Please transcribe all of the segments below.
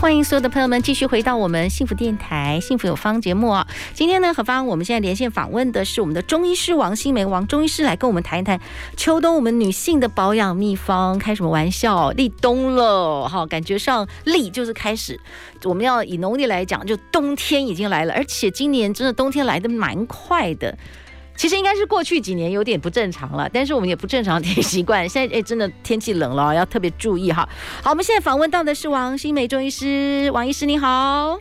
欢迎所有的朋友们继续回到我们幸福电台《幸福有方》节目啊！今天呢，何方我们现在连线访问的是我们的中医师王新梅王中医师，来跟我们谈一谈秋冬我们女性的保养秘方。开什么玩笑？立冬了哈，感觉上立就是开始。我们要以农历来讲，就冬天已经来了，而且今年真的冬天来得蛮快的。其实应该是过去几年有点不正常了，但是我们也不正常挺习惯。现在哎，真的天气冷了，要特别注意哈。好，我们现在访问到的是王新梅中医师，王医师你好。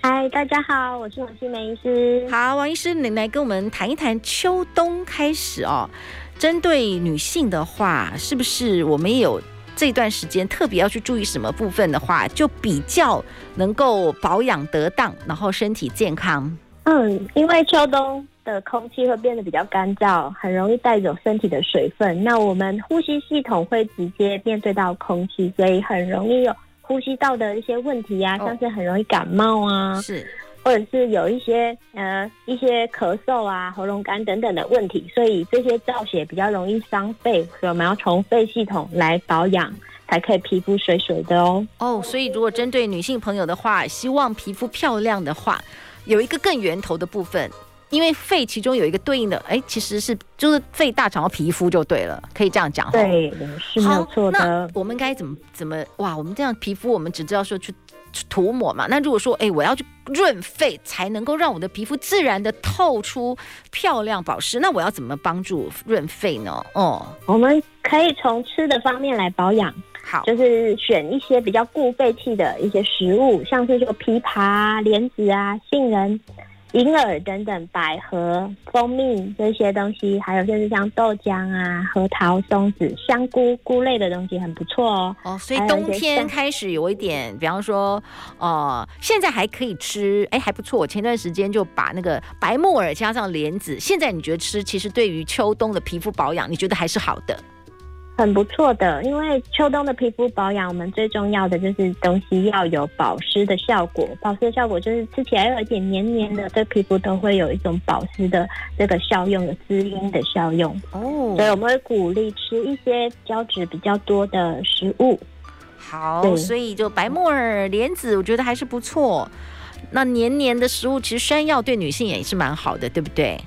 嗨，大家好，我是王新梅医师。好，王医师，你来跟我们谈一谈秋冬开始哦。针对女性的话，是不是我们也有这段时间特别要去注意什么部分的话，就比较能够保养得当，然后身体健康？嗯，因为秋冬。的空气会变得比较干燥，很容易带走身体的水分。那我们呼吸系统会直接面对到空气，所以很容易有呼吸道的一些问题啊，像是很容易感冒啊，是，或者是有一些呃一些咳嗽啊、喉咙干等等的问题。所以这些造血比较容易伤肺，所以我们要从肺系统来保养，才可以皮肤水水的哦。哦，所以如果针对女性朋友的话，希望皮肤漂亮的话，有一个更源头的部分。因为肺其中有一个对应的，哎，其实是就是肺大肠和皮肤就对了，可以这样讲。对，是没有错的。那我们该怎么怎么哇？我们这样皮肤，我们只知道说去涂抹嘛。那如果说，哎，我要去润肺，才能够让我的皮肤自然的透出漂亮保湿，那我要怎么帮助润肺呢？哦，我们可以从吃的方面来保养。好，就是选一些比较固肺气的一些食物，像是说枇杷、莲子啊、杏仁。银耳等等，百合、蜂蜜这些东西，还有就是像豆浆啊、核桃、松子、香菇、菇类的东西，很不错哦。哦，所以冬天开始有一点，比方说，呃，现在还可以吃，哎，还不错。我前段时间就把那个白木耳加上莲子，现在你觉得吃，其实对于秋冬的皮肤保养，你觉得还是好的？很不错的，因为秋冬的皮肤保养，我们最重要的就是东西要有保湿的效果。保湿的效果就是吃起来有一点黏黏的，对皮肤都会有一种保湿的这个效用的滋阴的效用。哦，所以我们会鼓励吃一些胶质比较多的食物。好，所以就白木耳、莲子，我觉得还是不错。那黏黏的食物，其实山药对女性也是蛮好的，对不对？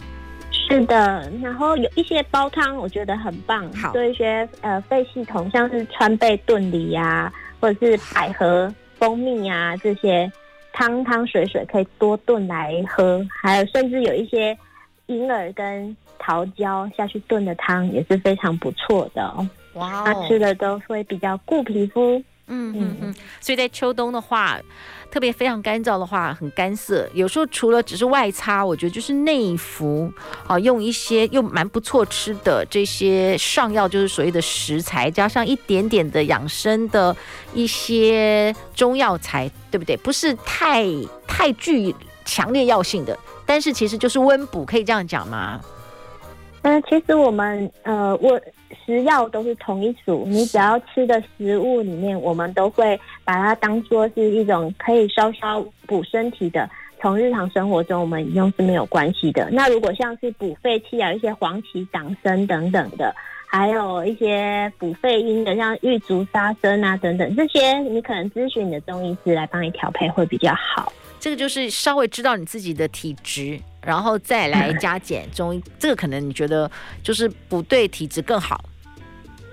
是的，然后有一些煲汤，我觉得很棒。好，做一些呃肺系统，像是川贝炖梨呀，或者是百合、蜂蜜呀、啊、这些汤汤水水可以多炖来喝。还有甚至有一些银耳跟桃胶下去炖的汤也是非常不错的哦。哇，他吃的都会比较顾皮肤。嗯嗯嗯，所以在秋冬的话。特别非常干燥的话，很干涩。有时候除了只是外擦，我觉得就是内服啊，用一些又蛮不错吃的这些上药，就是所谓的食材，加上一点点的养生的一些中药材，对不对？不是太太具强烈药性的，但是其实就是温补，可以这样讲吗？嗯，其实我们呃，我食药都是同一组。你只要吃的食物里面，我们都会把它当做是一种可以稍稍补身体的。从日常生活中我们饮用是没有关系的。那如果像是补肺气啊，一些黄芪、党参等等的，还有一些补肺阴的，像玉竹沙参啊等等，这些你可能咨询你的中医师来帮你调配会比较好。这个就是稍微知道你自己的体质。然后再来加减中医，这个可能你觉得就是补对体质更好。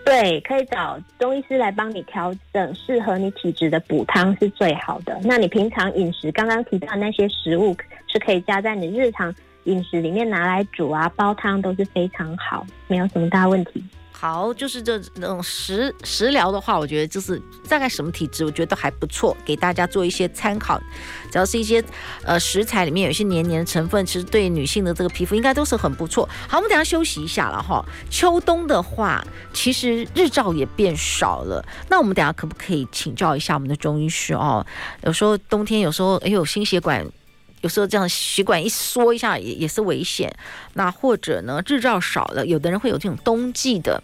对，可以找中医师来帮你调整适合你体质的补汤是最好的。那你平常饮食刚刚提到那些食物是可以加在你日常饮食里面拿来煮啊，煲汤都是非常好，没有什么大问题。好，就是这那种食食疗的话，我觉得就是大概什么体质，我觉得都还不错，给大家做一些参考。只要是一些呃食材里面有一些黏黏的成分，其实对女性的这个皮肤应该都是很不错。好，我们等下休息一下了哈。秋冬的话，其实日照也变少了，那我们等下可不可以请教一下我们的中医师哦？有时候冬天，有时候哎呦心血管。有时候这样血管一缩一下也也是危险，那或者呢日照少了，有的人会有这种冬季的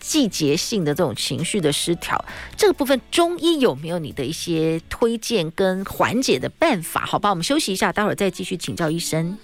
季节性的这种情绪的失调，这个部分中医有没有你的一些推荐跟缓解的办法？好吧，我们休息一下，待会儿再继续请教医生。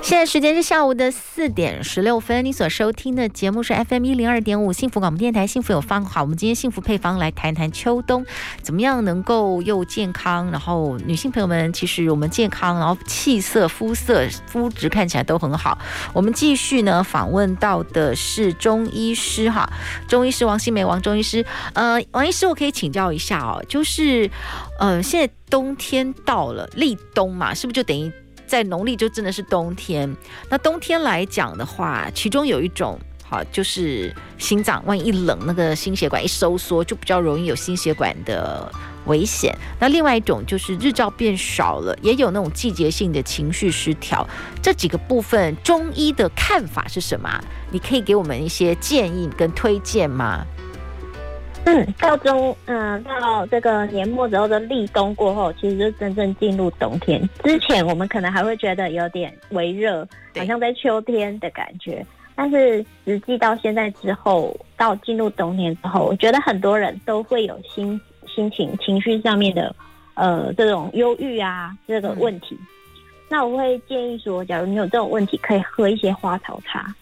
现在时间是下午的四点十六分，你所收听的节目是 FM 一零二点五幸福广播电台，幸福有方。好，我们今天幸福配方来谈谈秋冬怎么样能够又健康，然后女性朋友们其实我们健康，然后气色、肤色、肤质看起来都很好。我们继续呢访问到的是中医师哈，中医师王新梅王中医师。呃，王医师，我可以请教一下哦，就是呃，现在冬天到了，立冬嘛，是不是就等于？在农历就真的是冬天，那冬天来讲的话，其中有一种好就是心脏，万一冷，那个心血管一收缩，就比较容易有心血管的危险。那另外一种就是日照变少了，也有那种季节性的情绪失调。这几个部分，中医的看法是什么？你可以给我们一些建议跟推荐吗？嗯，到中嗯，到这个年末之后的立冬过后，其实就真正进入冬天。之前我们可能还会觉得有点微热，好像在秋天的感觉。但是实际到现在之后，到进入冬天之后，我觉得很多人都会有心心情、情绪上面的呃这种忧郁啊这个问题。嗯。那我会建议说，假如你有这种问题，可以喝一些花草茶。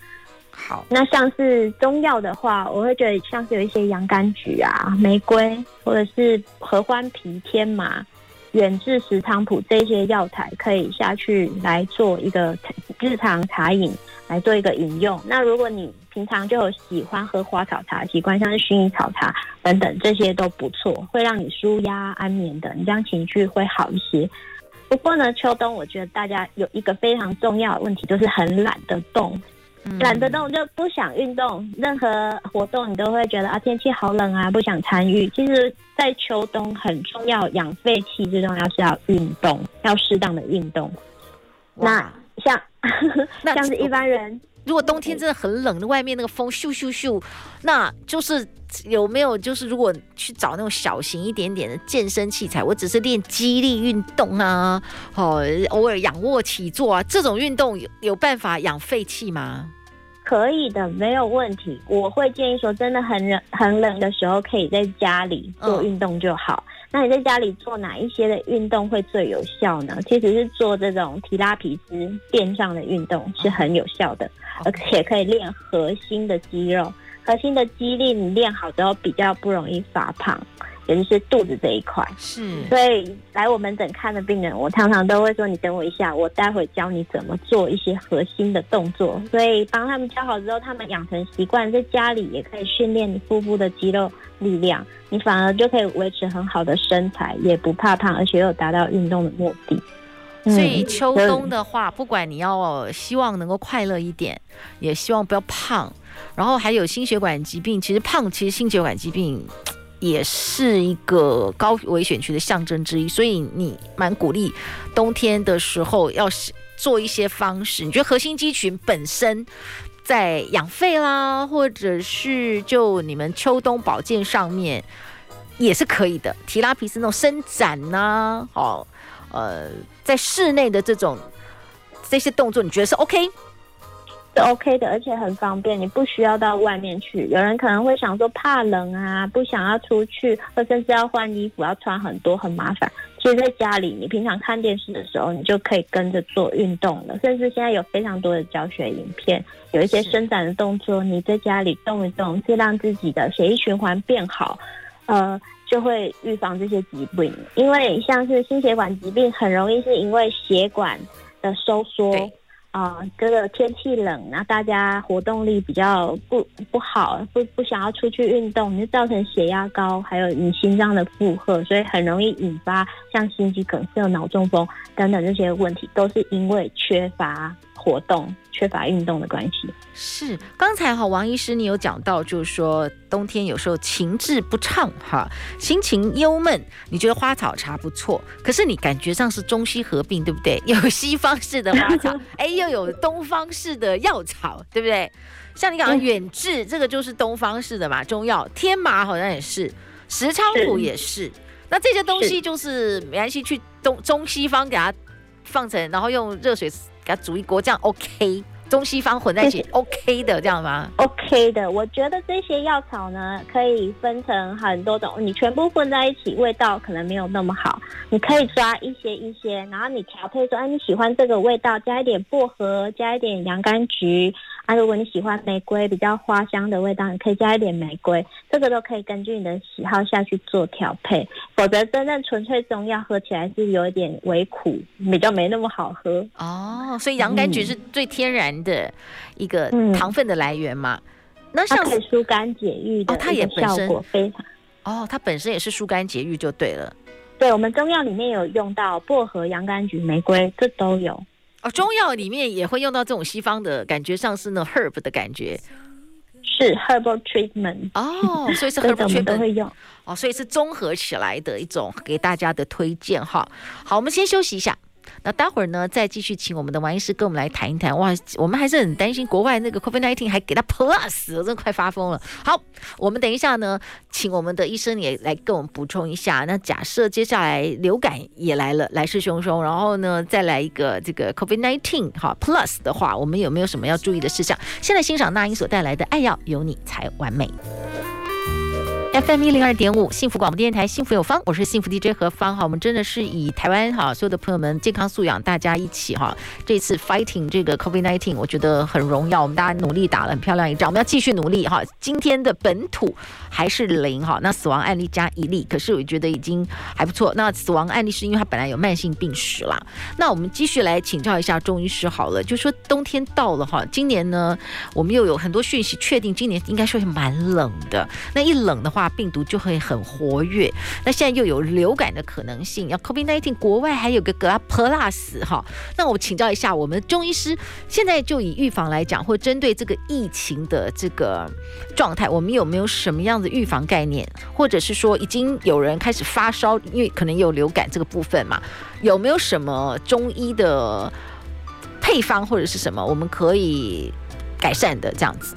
好，那像是中药的话，我会觉得像是有一些洋甘菊啊、玫瑰，或者是合欢皮、天麻、远志、石菖蒲这些药材，可以下去来做一个日常茶饮，来做一个饮用。那如果你平常就有喜欢喝花草茶习惯，像是薰衣草茶等等，这些都不错，会让你舒压安眠的，你这样情绪会好一些。不过呢，秋冬我觉得大家有一个非常重要的问题，就是很懒得动。懒得动就不想运动，任何活动你都会觉得啊，天气好冷啊，不想参与。其实，在秋冬很重要养肺气，最重要是要运动，要适当的运动。那像 那像是一般人，如果冬天真的很冷，外面那个风咻咻咻，那就是有没有就是如果去找那种小型一点点的健身器材，我只是练肌力运动啊，哦，偶尔仰卧起坐啊，这种运动有有办法养肺气吗？可以的，没有问题。我会建议说，真的很冷很冷的时候，可以在家里做运动就好。嗯。那你在家里做哪一些的运动会最有效呢？其实是做这种提拉皮斯垫上的运动是很有效的，而且可以练核心的肌肉。核心的肌力你练好之后，比较不容易发胖。也就是肚子这一块，是，所以来我门诊看的病人，我常常都会说：“你等我一下，我待会教你怎么做一些核心的动作。”所以帮他们教好之后，他们养成习惯，在家里也可以训练你腹部的肌肉力量，你反而就可以维持很好的身材，也不怕胖，而且又达到运动的目的。所以秋冬的话，不管你要希望能够快乐一点，也希望不要胖，然后还有心血管疾病，其实胖其实心血管疾病。也是一个高危险区的象征之一，所以你蛮鼓励冬天的时候要做一些方式。你觉得核心肌群本身在养肺啦，或者是就你们秋冬保健上面也是可以的。提拉皮斯那种伸展呐、啊，哦，呃，在室内的这种这些动作，你觉得是 OK？是 OK 的，而且很方便，你不需要到外面去。有人可能会想说怕冷啊，不想要出去，或甚至要换衣服，要穿很多，很麻烦。其实在家里，你平常看电视的时候，你就可以跟着做运动了。甚至现在有非常多的教学影片，有一些伸展的动作，你在家里动一动，是让自己的血液循环变好，呃，就会预防这些疾病。因为像是心血管疾病，很容易是因为血管的收缩。啊、这个天气冷，然后大家活动力比较不不好，不不想要出去运动，你就造成血压高，还有你心脏的负荷，所以很容易引发像心肌梗塞、脑中风等等这些问题，都是因为缺乏活动、缺乏运动的关系。是，刚才哈王医师你有讲到，就是说冬天有时候情志不畅哈，心情忧闷，你觉得花草茶不错，可是你感觉上是中西合并，对不对？有西方式的花草，哎，又有东方式的药草，对不对？像你讲的远志，这个就是东方式的嘛，中药天麻好像也是，石菖蒲也是，是那这些东西就是没关系，去东中西方给它放成，然后用热水给它煮一锅，这样 OK。中西方混在一起，OK 的这样吗？OK 的，我觉得这些药草呢，可以分成很多种，你全部混在一起，味道可能没有那么好。你可以抓一些一些，然后你调配说，哎，你喜欢这个味道，加一点薄荷，加一点洋甘菊。啊，如果你喜欢玫瑰比较花香的味道，你可以加一点玫瑰，这个都可以根据你的喜好下去做调配。否则，真正纯粹中药喝起来是有一点微苦，比较没那么好喝。哦，所以洋甘菊是最天然的一个糖分的来源嘛？嗯、那像它可以疏肝解郁的，它也效果非常。哦，它本身也是疏肝解郁就对了。对，我们中药里面有用到薄荷、洋甘菊、玫瑰，这都有。哦，中药里面也会用到这种西方的感觉，上是那 herb 的感觉，是 herbal treatment 哦，所以是 herbal treatment 都会用哦，所以是综合起来的一种给大家的推荐哈。好，我们先休息一下。那待会儿呢，再继续请我们的王医师跟我们来谈一谈。哇，我们还是很担心国外那个 COVID-19 还给他 plus，真的快发疯了。好，我们等一下呢，请我们的医生也来跟我们补充一下。那假设接下来流感也来了，来势汹汹，然后呢，再来一个这个 COVID-19 哈 plus 的话，我们有没有什么要注意的事项？现在欣赏那英所带来的《爱要有你才完美》。FM 一零二点五，幸福广播电台，幸福有方，我是幸福 DJ 何芳哈。我们真的是以台湾哈所有的朋友们健康素养，大家一起哈，这次 fighting 这个 COVID-19，我觉得很荣耀，我们大家努力打了很漂亮一仗，我们要继续努力哈。今天的本土还是零哈，那死亡案例加一例，可是我觉得已经还不错。那死亡案例是因为他本来有慢性病史啦。那我们继续来请教一下中医师好了，就说冬天到了哈，今年呢我们又有很多讯息确定今年应该说是蛮冷的，那一冷的话。病毒就会很活跃，那现在又有流感的可能性，要 COVID-19，国外还有个格拉 plus 哈。那我请教一下，我们中医师现在就以预防来讲，或针对这个疫情的这个状态，我们有没有什么样的预防概念，或者是说已经有人开始发烧，因为可能有流感这个部分嘛，有没有什么中医的配方或者是什么我们可以改善的这样子？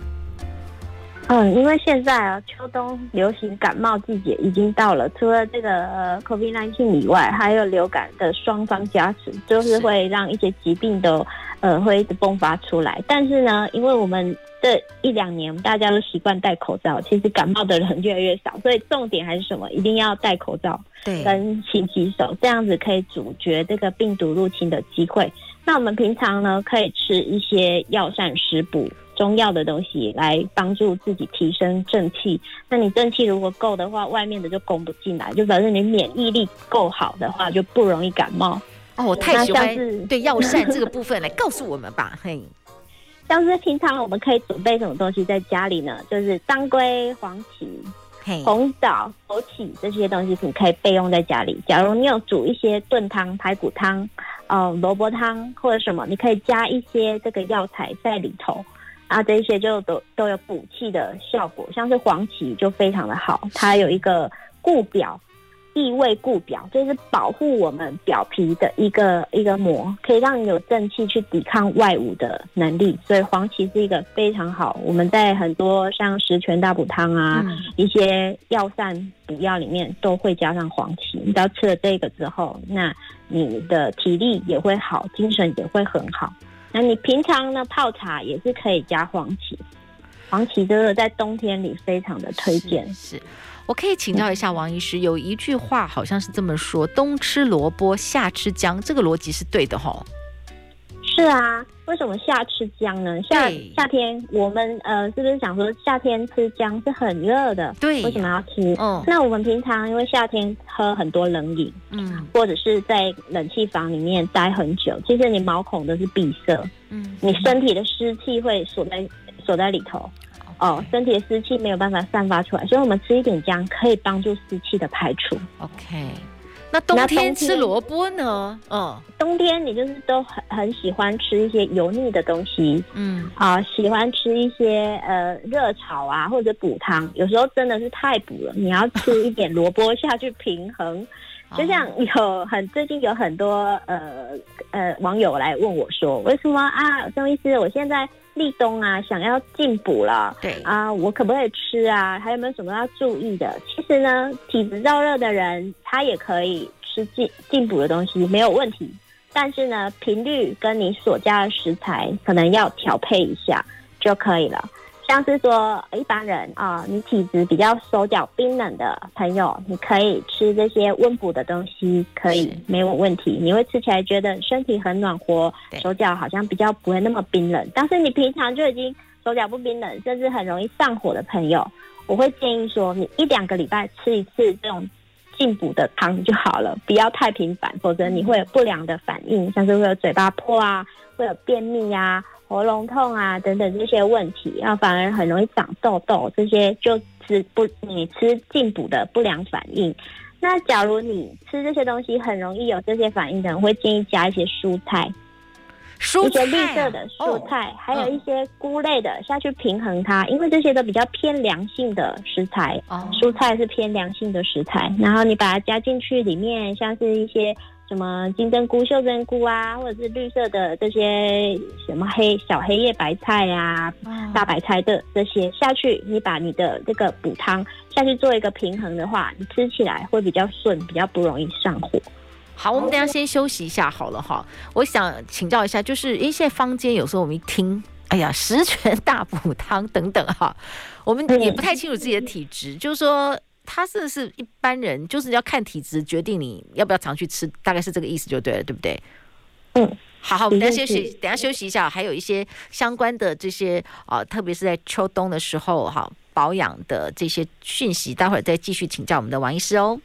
嗯，因为现在啊，秋冬流行感冒季节已经到了，除了这个 COVID-19 以外，还有流感的双方加持，就是会让一些疾病都呃会一直迸发出来。但是呢，因为我们这一两年大家都习惯戴口罩，其实感冒的人越来越少，所以重点还是什么？一定要戴口罩，对，跟勤洗手，这样子可以阻绝这个病毒入侵的机会。那我们平常呢，可以吃一些药膳食补。中药的东西来帮助自己提升正气，那你正气如果够的话，外面的就攻不进来，就表示你免疫力够好的话，就不容易感冒。哦，我太喜欢对药膳这个 部分来告诉我们吧，嘿。像是平常我们可以准备什么东西在家里呢？就是当归、黄芪、嘿红枣、枸杞这些东西，你可以备用在家里。假如你有煮一些炖汤、排骨汤、呃萝卜汤或者什么，你可以加一些这个药材在里头。啊，这些就都都有补气的效果，像是黄芪就非常的好，它有一个固表、益胃固表，就是保护我们表皮的一个一个膜，可以让你有正气去抵抗外物的能力。所以黄芪是一个非常好，我们在很多像十全大补汤啊，嗯、一些药膳补药里面都会加上黄芪。你只要吃了这个之后，那你的体力也会好，精神也会很好。那你平常呢，泡茶也是可以加黄芪，黄芪真的在冬天里非常的推荐。是，是我可以请教一下王医师，有一句话好像是这么说：冬吃萝卜，夏吃姜，这个逻辑是对的哦。是啊，为什么夏吃姜呢？夏夏天我们呃，是不是想说夏天吃姜是很热的？对，为什么要吃？嗯，那我们平常因为夏天喝很多冷饮，嗯，或者是在冷气房里面待很久，其实你毛孔都是闭塞，嗯，你身体的湿气会锁在锁在里头哦，身体的湿气没有办法散发出来，所以我们吃一点姜可以帮助湿气的排除。OK。那冬天吃萝卜呢？嗯，冬天你就是都很很喜欢吃一些油腻的东西，嗯。啊，喜欢吃一些呃热炒啊或者补汤，有时候真的是太补了，你要吃一点萝卜下去平衡。就像有很最近有很多呃呃网友来问我说，为什么啊，钟医师，我现在立冬啊，想要进补了，对啊，我可不可以吃啊？还有没有什么要注意的？其实呢，体质燥热的人他也可以吃进进补的东西，没有问题。但是呢，频率跟你所加的食材可能要调配一下就可以了。像是说一般人啊，你体质比较手脚冰冷的朋友，你可以吃这些温补的东西，可以没有问题。你会吃起来觉得身体很暖和，手脚好像比较不会那么冰冷。但是你平常就已经手脚不冰冷，甚至很容易上火的朋友，我会建议说，你一两个礼拜吃一次这种进补的汤就好了，不要太频繁，否则你会有不良的反应，像是会有嘴巴破啊，会有便秘呀。喉咙痛啊，等等这些问题，然后反而很容易长痘痘，这些就是不你吃进补的不良反应。那假如你吃这些东西很容易有这些反应的，我会建议加一些蔬菜，蔬菜、啊、一些绿色的蔬菜，哦、还有一些菇类的下去平衡它，因为这些都比较偏凉性的食材，哦、蔬菜是偏凉性的食材，然后你把它加进去里面，像是一些。什么金针菇、秀珍菇啊，或者是绿色的这些什么黑小黑叶白菜呀、啊、大白菜的这些下去，你把你的这个补汤下去做一个平衡的话，你吃起来会比较顺，比较不容易上火。好，我们等下先休息一下好了哈。我想请教一下，就是因为现在坊间有时候我们一听，哎呀，十全大补汤等等哈，我们也不太清楚自己的体质，就是说。他是是一般人，就是要看体质决定你要不要常去吃，大概是这个意思就对了，对不对？嗯，好好，我们等下休息，等下休息一下，还有一些相关的这些啊，特别是在秋冬的时候哈，保养的这些讯息，待会儿再继续请教我们的王医师哦。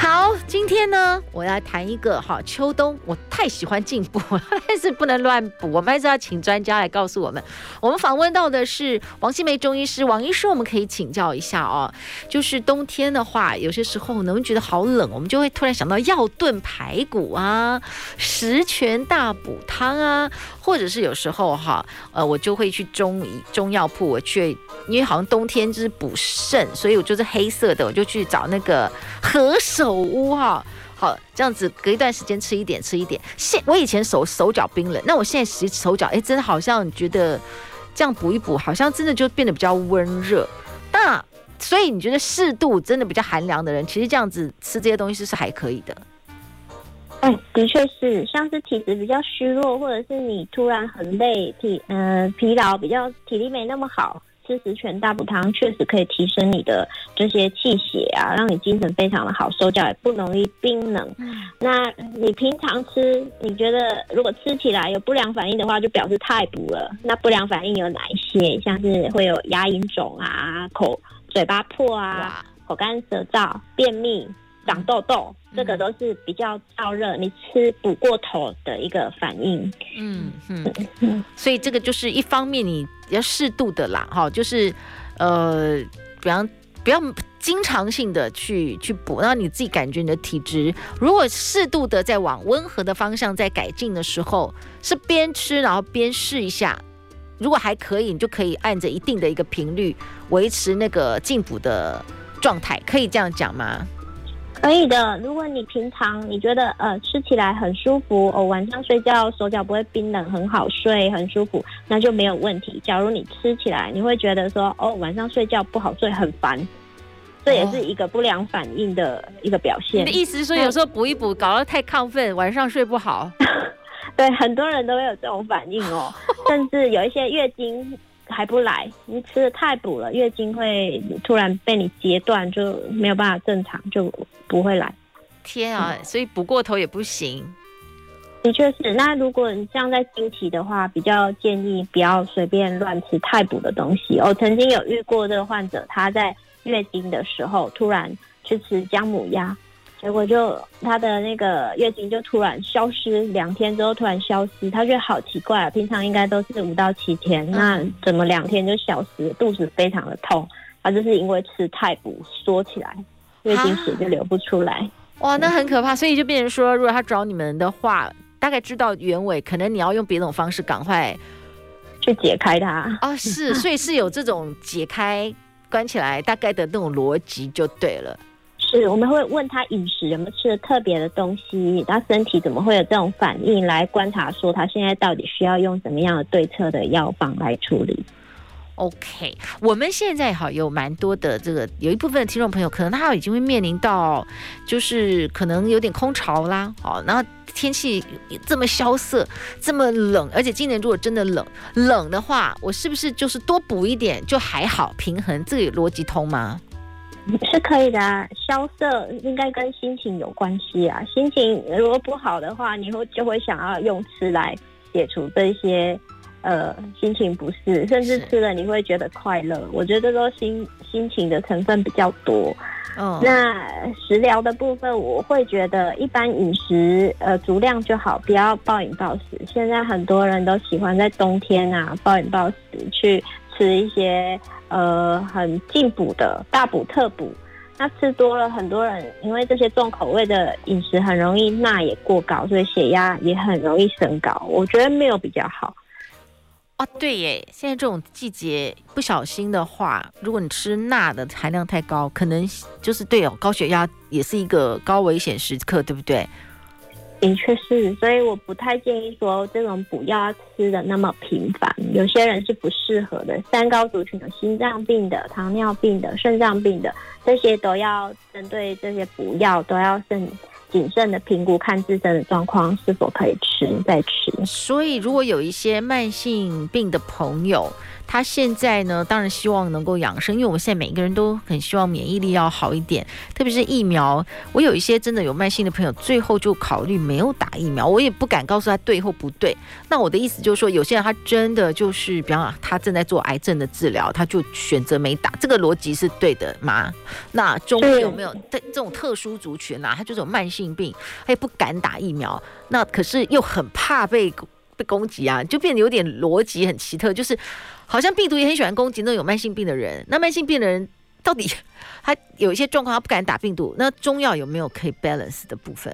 好，今天呢，我要谈一个哈，秋冬我太喜欢进补，但是不能乱补，我们还是要请专家来告诉我们。我们访问到的是王新梅中医师，王医师，我们可以请教一下哦。就是冬天的话，有些时候呢，我们觉得好冷，我们就会突然想到药炖排骨啊，十全大补汤啊，或者是有时候哈，呃，我就会去中医中药铺，我去，因为好像冬天就是补肾，所以我就是黑色的，我就去找那个何首。手乌哈，好，这样子隔一段时间吃一点，吃一点。现我以前手手脚冰冷，那我现在洗手脚，哎，真的好像觉得这样补一补，好像真的就变得比较温热。那所以你觉得适度真的比较寒凉的人，其实这样子吃这些东西是是还可以的。哎，的确是，像是体质比较虚弱，或者是你突然很累，体嗯、呃、疲劳，比较体力没那么好。吃十全大补汤确实可以提升你的这些气血啊，让你精神非常的好，手脚也不容易冰冷。那你平常吃，你觉得如果吃起来有不良反应的话，就表示太补了。那不良反应有哪一些？像是会有牙龈肿啊、口嘴巴破啊、口干舌燥、便秘。长痘痘，这个都是比较燥热，你吃补过头的一个反应。嗯嗯，所以这个就是一方面你要适度的啦，哈，就是呃，比方不要经常性的去去补，然后你自己感觉你的体质，如果适度的在往温和的方向在改进的时候，是边吃然后边试一下，如果还可以，你就可以按着一定的一个频率维持那个进补的状态，可以这样讲吗？可以的，如果你平常你觉得呃吃起来很舒服哦，晚上睡觉手脚不会冰冷，很好睡，很舒服，那就没有问题。假如你吃起来你会觉得说哦晚上睡觉不好睡，很烦，这也是一个不良反应的一个表现。哦，你的意思是说有时候补一补搞得太亢奋，晚上睡不好？对，很多人都会有这种反应哦，甚至有一些月经。还不来，你吃的太补了，月经会突然被你截断，就没有办法正常，就不会来。天啊，嗯、所以补过头也不行。的确是，那如果你这样在经期的话，比较建议不要随便乱吃太补的东西。我曾经有遇过这个患者，他在月经的时候突然去吃姜母鸭。结果就她的那个月经就突然消失，两天之后突然消失，她觉得好奇怪啊，平常应该都是五到七天，那怎么两天就消失？肚子非常的痛，她就是因为吃太补缩起来，月经血就流不出来。哇，那很可怕。所以就变成说，如果他找你们的话，大概知道原委，可能你要用别种方式赶快去解开它。哦，是，所以是有这种解开关起来大概的那种逻辑就对了。是，我们会问他饮食有没有吃的特别的东西，他身体怎么会有这种反应，来观察说他现在到底需要用什么样的对策的药方来处理。OK，我们现在哈有蛮多的这个，有一部分的听众朋友可能他已经会面临到，就是可能有点空巢啦，哦，然后天气这么萧瑟，这么冷，而且今年如果真的冷冷的话，我是不是就是多补一点就还好平衡？这个有逻辑通吗？是可以的啊，萧瑟应该跟心情有关系啊，心情如果不好的话，你会就会想要用吃来解除这些。呃，心情不适，甚至吃了你会觉得快乐。我觉得都心心情的成分比较多。哦，那食疗的部分，我会觉得一般饮食呃足量就好，不要暴饮暴食。现在很多人都喜欢在冬天啊暴饮暴食，去吃一些呃很进补的大补特补。那吃多了，很多人因为这些重口味的饮食很容易钠也过高，所以血压也很容易升高。我觉得没有比较好。哦，对耶，现在这种季节不小心的话，如果你吃钠的含量太高，可能就是对哦，高血压也是一个高危险时刻，对不对？的确是，所以我不太建议说这种补药吃的那么频繁，有些人是不适合的。三高族群有心脏病的、糖尿病的、肾脏病的，这些都要针对这些补药都要慎。谨慎的评估，看自身的状况是否可以吃，再吃。所以，如果有一些慢性病的朋友，他现在呢，当然希望能够养生，因为我们现在每一个人都很希望免疫力要好一点，特别是疫苗。我有一些真的有慢性的朋友，最后就考虑没有打疫苗。我也不敢告诉他对或不对。那我的意思就是说，有些人他真的就是，比方说他正在做癌症的治疗，他就选择没打。这个逻辑是对的吗？那中医有没有这这种特殊族群啊？他就是有慢性病，他也不敢打疫苗，那可是又很怕被被攻击啊，就变得有点逻辑很奇特，就是。好像病毒也很喜欢攻击那种有慢性病的人。那慢性病的人到底他有一些状况，他不敢打病毒。那中药有没有可以 balance 的部分？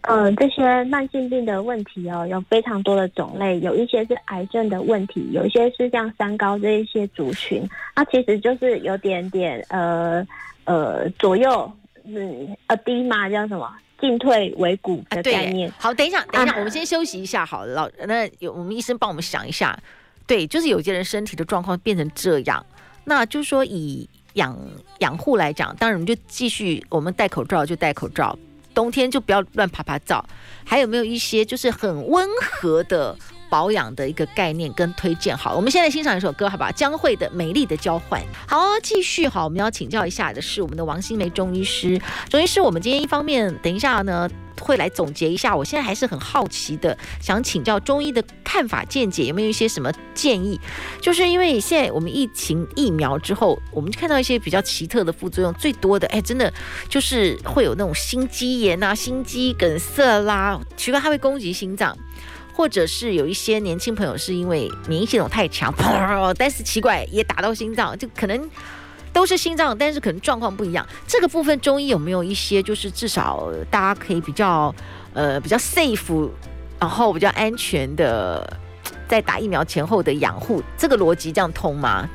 嗯，这些慢性病的问题哦，有非常多的种类，有一些是癌症的问题，有一些是像三高这一些族群。它其实就是有点点呃呃左右嗯呃低嘛，叫什么进退维谷的概念。啊、好，等一下，等一下，啊、我们先休息一下。好了，老那有我们医生帮我们想一下。对，就是有些人身体的状况变成这样，那就是说以养养护来讲，当然我们就继续，我们戴口罩就戴口罩，冬天就不要乱爬爬照。还有没有一些就是很温和的保养的一个概念跟推荐？好，我们现在欣赏一首歌，好不好？江蕙的《美丽的交换》。好，继续好，我们要请教一下的是我们的王新梅中医师。中医师，我们今天一方面等一下呢。会来总结一下，我现在还是很好奇的，想请教中医的看法见解，有没有一些什么建议？就是因为现在我们疫情疫苗之后，我们就看到一些比较奇特的副作用，最多的哎，真的就是会有那种心肌炎啊、心肌梗塞啦，奇怪它会攻击心脏，或者是有一些年轻朋友是因为免疫系统太强，但是奇怪也打到心脏，就可能。都是心脏，但是可能状况不一样。这个部分中医有没有一些，就是至少大家可以比较，呃，比较 safe，然后比较安全的，在打疫苗前后的养护，这个逻辑这样通吗？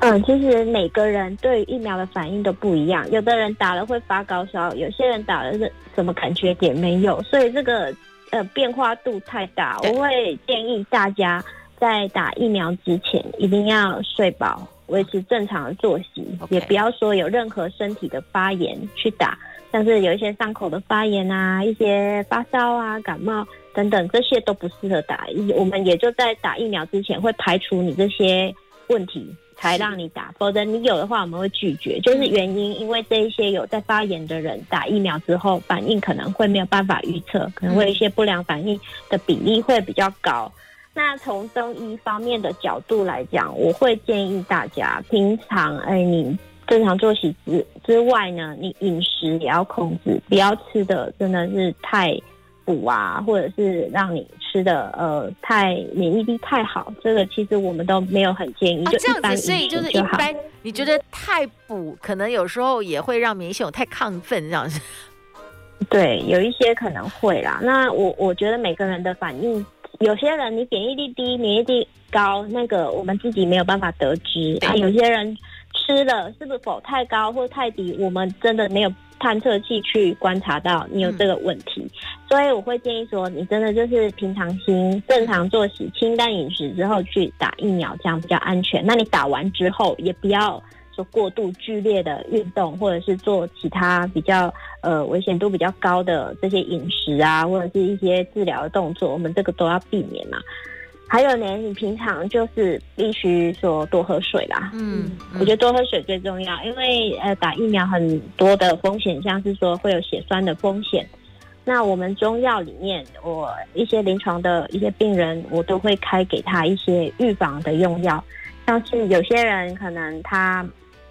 嗯，其实每个人对疫苗的反应都不一样，有的人打了会发高烧，有些人打了是什么感觉也没有，所以这个呃变化度太大。我会建议大家在打疫苗之前一定要睡饱。维持正常的作息.也不要说有任何身体的发炎去打，像是有一些伤口的发炎啊，一些发烧啊、感冒等等，这些都不适合打。我们也就在打疫苗之前会排除你这些问题，才让你打，否则你有的话我们会拒绝。就是原因，因为这一些有在发炎的人打疫苗之后，反应可能会没有办法预测，可能会有一些不良反应的比例会比较高。那从中医方面的角度来讲，我会建议大家，平常哎，你正常作息之之外呢，你饮食也要控制，不要吃的真的是太补啊，或者是让你吃的呃太免疫力太好，这个其实我们都没有很建议。啊、就这样子，所以就是一般，你觉得太补可能有时候也会让免疫系统太亢奋，这样子。对，有一些可能会啦。那我我觉得每个人的反应，有些人你免疫力低，免疫力高，那个我们自己没有办法得知啊。有些人吃了是不否太高或太低，我们真的没有。探测器去观察到你有这个问题，嗯、所以我会建议说，你真的就是平常心、正常作息、清淡饮食之后去打疫苗，这样比较安全。那你打完之后，也不要说过度剧烈的运动，或者是做其他比较呃危险度比较高的这些饮食啊，或者是一些治疗的动作，我们这个都要避免嘛。还有呢，你平常就是必须说多喝水啦。嗯，嗯，我觉得多喝水最重要，因为呃打疫苗很多的风险，像是说会有血栓的风险。那我们中药里面，我一些临床的一些病人，我都会开给他一些预防的用药，像是有些人可能他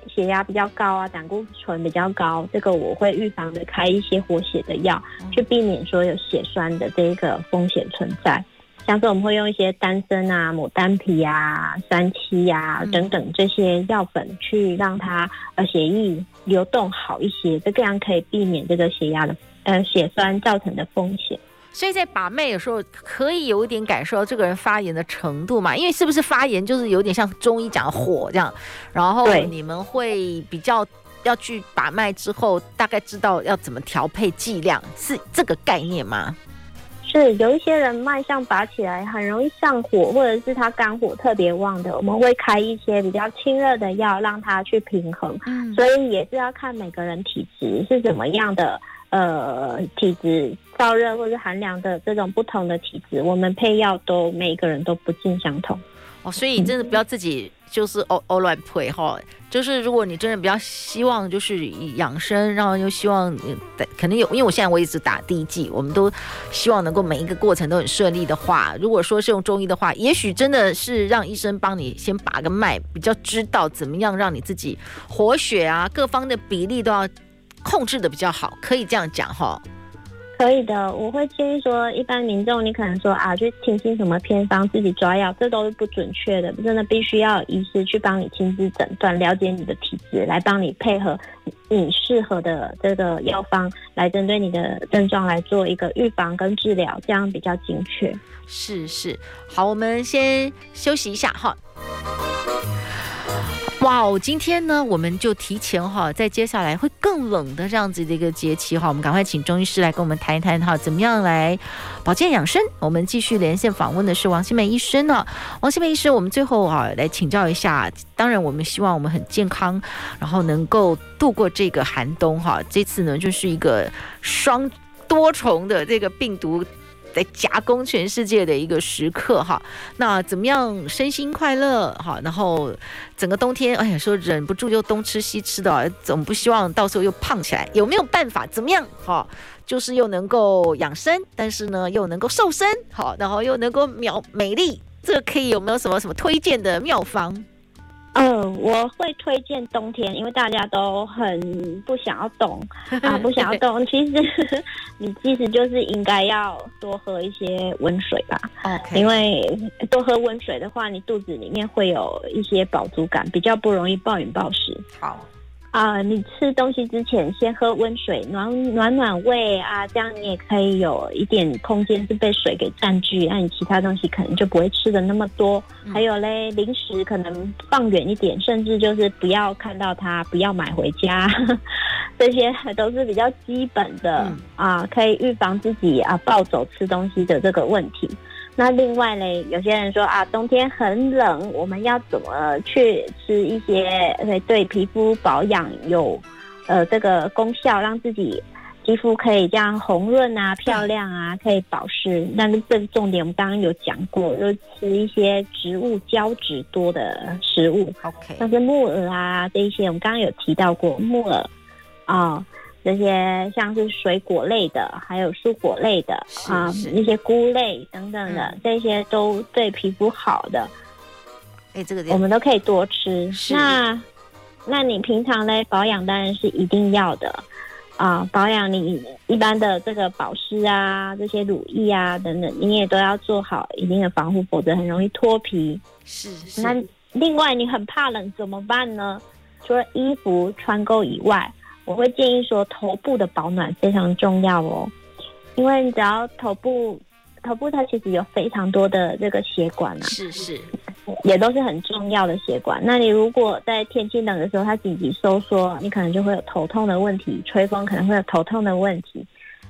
血压比较高啊，胆固醇比较高，这个我会预防的开一些活血的药，去避免说有血栓的这一个风险存在。像是我们会用一些丹参啊、牡丹皮啊、三七啊等等这些药粉，去让它呃血液流动好一些，这样可以避免这个血压的呃血栓造成的风险。所以在把脉的时候，可以有一点感受到这个人发炎的程度嘛？因为是不是发炎就是有点像中医讲的火这样，然后你们会比较要去把脉之后，大概知道要怎么调配剂量，是这个概念吗？是有一些人脉象拔起来很容易上火，或者是他肝火特别旺的，我们会开一些比较清热的药，让他去平衡。嗯，所以也是要看每个人体质是怎么样的，呃，体质燥热或者寒凉的这种不同的体质，我们配药都每个人都不尽相同。哦，所以真的不要自己就是哦哦乱配哈。就是如果你真的比较希望就是养生，然后又希望肯定有，因为我现在我一直打第一剂，我们都希望能够每一个过程都很顺利的话，如果说是用中医的话，也许真的是让医生帮你先把个脉，比较知道怎么样让你自己活血啊，各方的比例都要控制的比较好，可以这样讲哈。可以的，我会建议说，一般民众你可能说啊，去听信什么偏方，自己抓药，这都是不准确的。真的必须要医师去帮你亲自诊断，了解你的体质，来帮你配合你适合的这个药方，来针对你的症状来做一个预防跟治疗，这样比较精确。是是，好，我们先休息一下哈。哇哦，今天呢，我们就提前哈，在接下来会更冷的这样子的一个节气哈，我们赶快请中医师来跟我们谈一谈哈，怎么样来保健养生。我们继续连线访问的是王新梅医生呢，王新梅医生，我们最后啊来请教一下，当然我们希望我们很健康，然后能够度过这个寒冬哈。这次呢，就是一个双多重的这个病毒。在夹攻全世界的一个时刻哈，那怎么样身心快乐哈？然后整个冬天，哎呀，说忍不住就东吃西吃的，总不希望到时候又胖起来。有没有办法？怎么样哈？就是又能够养生，但是呢又能够瘦身，好，然后又能够秒美丽，这个可以有没有什么什么推荐的妙方？嗯，我会推荐冬天，因为大家都很不想要冻 啊，不想要冻。其实 你其实就是应该要多喝一些温水吧。因为多喝温水的话，你肚子里面会有一些饱足感，比较不容易暴饮暴食。好。啊、呃，你吃东西之前先喝温水，暖暖暖胃啊，这样你也可以有一点空间是被水给占据，那你其他东西可能就不会吃的那么多。嗯、还有嘞，零食可能放远一点，甚至就是不要看到它，不要买回家，这些都是比较基本的、嗯、啊，可以预防自己啊暴走吃东西的这个问题。那另外呢，有些人说啊，冬天很冷，我们要怎么去吃一些对对皮肤保养有呃这个功效，让自己肌肤可以这样红润啊、漂亮啊，可以保湿。但是这个重点我们刚刚有讲过，就吃一些植物胶质多的食物，OK，像是木耳啊这一些，我们刚刚有提到过木耳啊。这些像是水果类的，还有蔬果类的啊，那些菇类等等的，嗯、这些都对皮肤好的。哎，这个我们都可以多吃。那，那你平常呢保养当然是一定要的。啊、呃、保养你一般的这个保湿啊，这些乳液啊等等，你也都要做好一定的防护，否则很容易脱皮。是是。那另外你很怕冷怎么办呢？除了衣服穿够以外，我会建议说头部的保暖非常重要哦，因为你只要头部。头部它其实有非常多的这个血管啊，是是，也都是很重要的血管。那你如果在天气冷的时候，它紧急收缩，你可能就会有头痛的问题，吹风可能会有头痛的问题。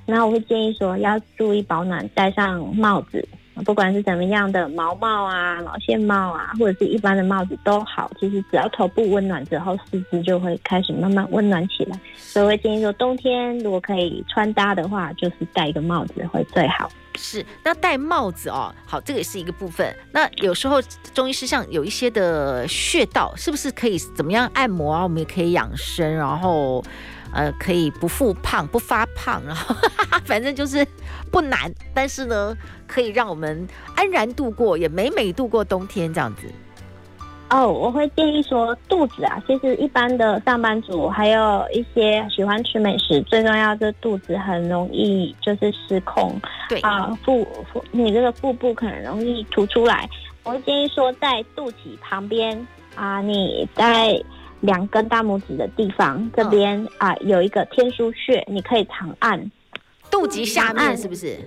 那我会建议说要注意保暖，戴上帽子。不管是怎么样的毛帽啊、毛线帽啊，或者是一般的帽子都好，其实只要头部温暖之后，四肢就会开始慢慢温暖起来。所以我会建议说，冬天如果可以穿搭的话，就是戴一个帽子会最好。是，那戴帽子哦，好，这个也是一个部分。那有时候中医师像有一些的穴道，是不是可以怎么样按摩啊？我们也可以养生，然后。呃，可以不复胖、不发胖，然后 反正就是不难，但是呢，可以让我们安然度过，也美美度过冬天这样子。哦，我会建议说，肚子啊，其实一般的上班族，还有一些喜欢吃美食，最重要的肚子很容易就是失控。对啊，腹腹，你这个腹部可能容易凸出来。我会建议说，在肚脐旁边啊，你在。两根大拇指的地方，这边、哦、啊有一个天枢穴，你可以长按。肚脐下面是不是？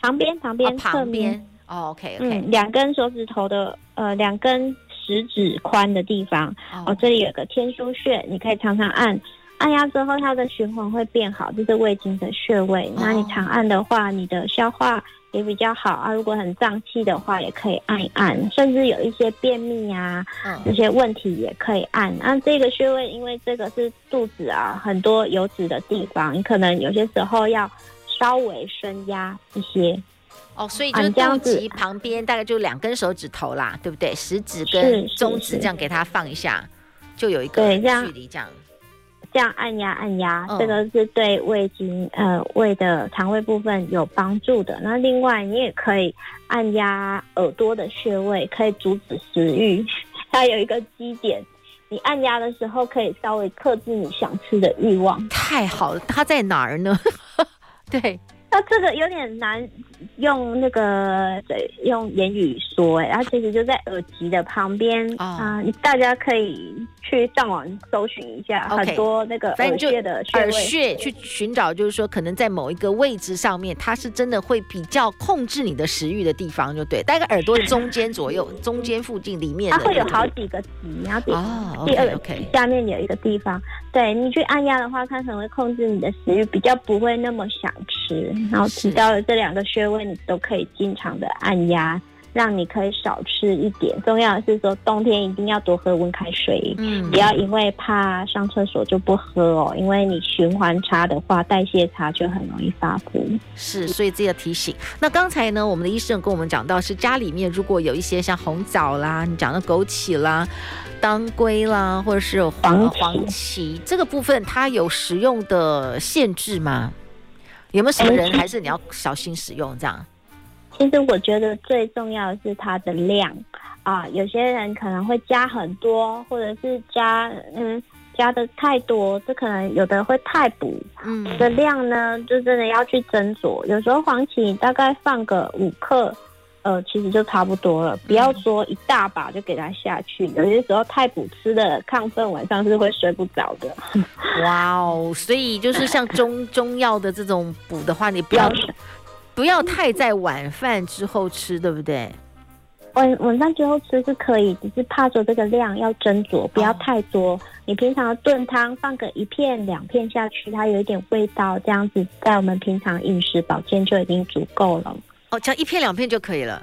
旁边旁边、哦、旁边。哦，OK OK。嗯，两根手指头的呃两根食指宽的地方，哦，哦，这里有个天枢穴，你可以常常按。按压之后，它的循环会变好，这是胃经的穴位。哦、那你常按的话，你的消化也比较好啊。如果很胀气的话，也可以按一按。甚至有一些便秘啊，这些问题也可以按。那这个穴位，因为这个是肚子啊，很多油脂的地方，你可能有些时候要稍微深压一些。哦，所以就肚脐旁边大概就两根手指头啦，对不对？食指跟中指这样给它放一下，就有一个距离这样。这样按压按压，这个是对胃经呃胃的肠胃部分有帮助的。那另外你也可以按压耳朵的穴位，可以阻止食欲。它有一个基点，你按压的时候可以稍微克制你想吃的欲望。太好了，它在哪儿呢？对。那这个有点难用那个对用言语说哎，它其实就在耳机的旁边啊，oh. 呃、大家可以去上网搜寻一下.很多那个耳穴的穴位，耳穴去寻找，就是说可能在某一个位置上面，它是真的会比较控制你的食欲的地方，就对，大概耳朵中间左右，中间附近里面，它会有好几个脊，然后第、oh, okay, 第二个下面有一个地方，对你去按压的话，它可能会控制你的食欲，比较不会那么想吃。然后提到了这两个穴位，你都可以经常的按压，让你可以少吃一点。重要的是说，冬天一定要多喝温开水，嗯，不要因为怕上厕所就不喝哦，因为你循环差的话，代谢差就很容易发福。是，所以这个提醒。那刚才呢，我们的医生跟我们讲到，是家里面如果有一些像红枣啦，你讲的枸杞啦、当归啦，或者是黄黄芪这个部分，它有食用的限制吗？有没有什么人还是你要小心使用这样？其实我觉得最重要的是它的量啊，有些人可能会加很多，或者是加嗯加的太多，这可能有的会太补。嗯，的量呢，就真的要去斟酌。有时候黄芪大概放个五克。呃，其实就差不多了，不要说一大把就给它下去。有些时候太补，吃的亢奋，晚上是会睡不着的。哇哦，所以就是像中中药的这种补的话，你不要不要太在晚饭之后吃，对不对？晚晚饭之后吃是可以，只是怕说这个量要斟酌，不要太多。哦、你平常炖汤放个一片两片下去，它有一点味道，这样子在我们平常饮食保健就已经足够了。哦，只要一片两片就可以了。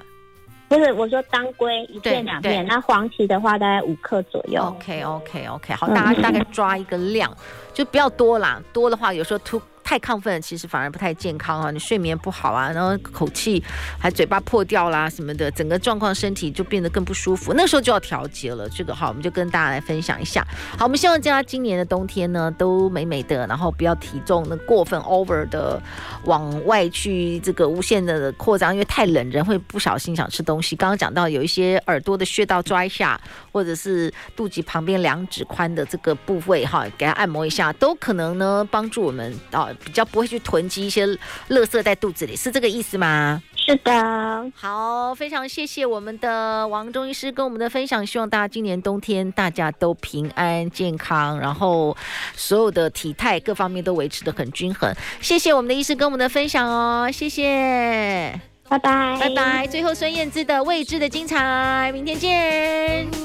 不是，我说当归一片两片，那黄芪的话大概五克左右。OK OK OK，好，大家大概抓一个量，就不要多啦。多的话有时候突太亢奋，其实反而不太健康啊。你睡眠不好啊，然后口气还嘴巴破掉啦什么的，整个状况身体就变得更不舒服。那时候就要调节了。这个哈，我们就跟大家来分享一下。好，我们希望大家今年的冬天呢都美美的，然后不要体重那过分 over 的往外去这个无限的扩张，因为太冷人会不小心想吃东西。刚刚讲到有一些耳朵的穴道抓一下，或者是肚脐旁边两指宽的这个部位哈，给它按摩一下，都可能呢帮助我们啊比较不会去囤积一些垃圾在肚子里，是这个意思吗？是的。好，非常谢谢我们的王中医师跟我们的分享，希望大家今年冬天大家都平安健康，然后所有的体态各方面都维持得很均衡。谢谢我们的医师跟我们的分享哦，谢谢，拜拜，拜拜。最后孙燕姿的未知的精彩，明天见。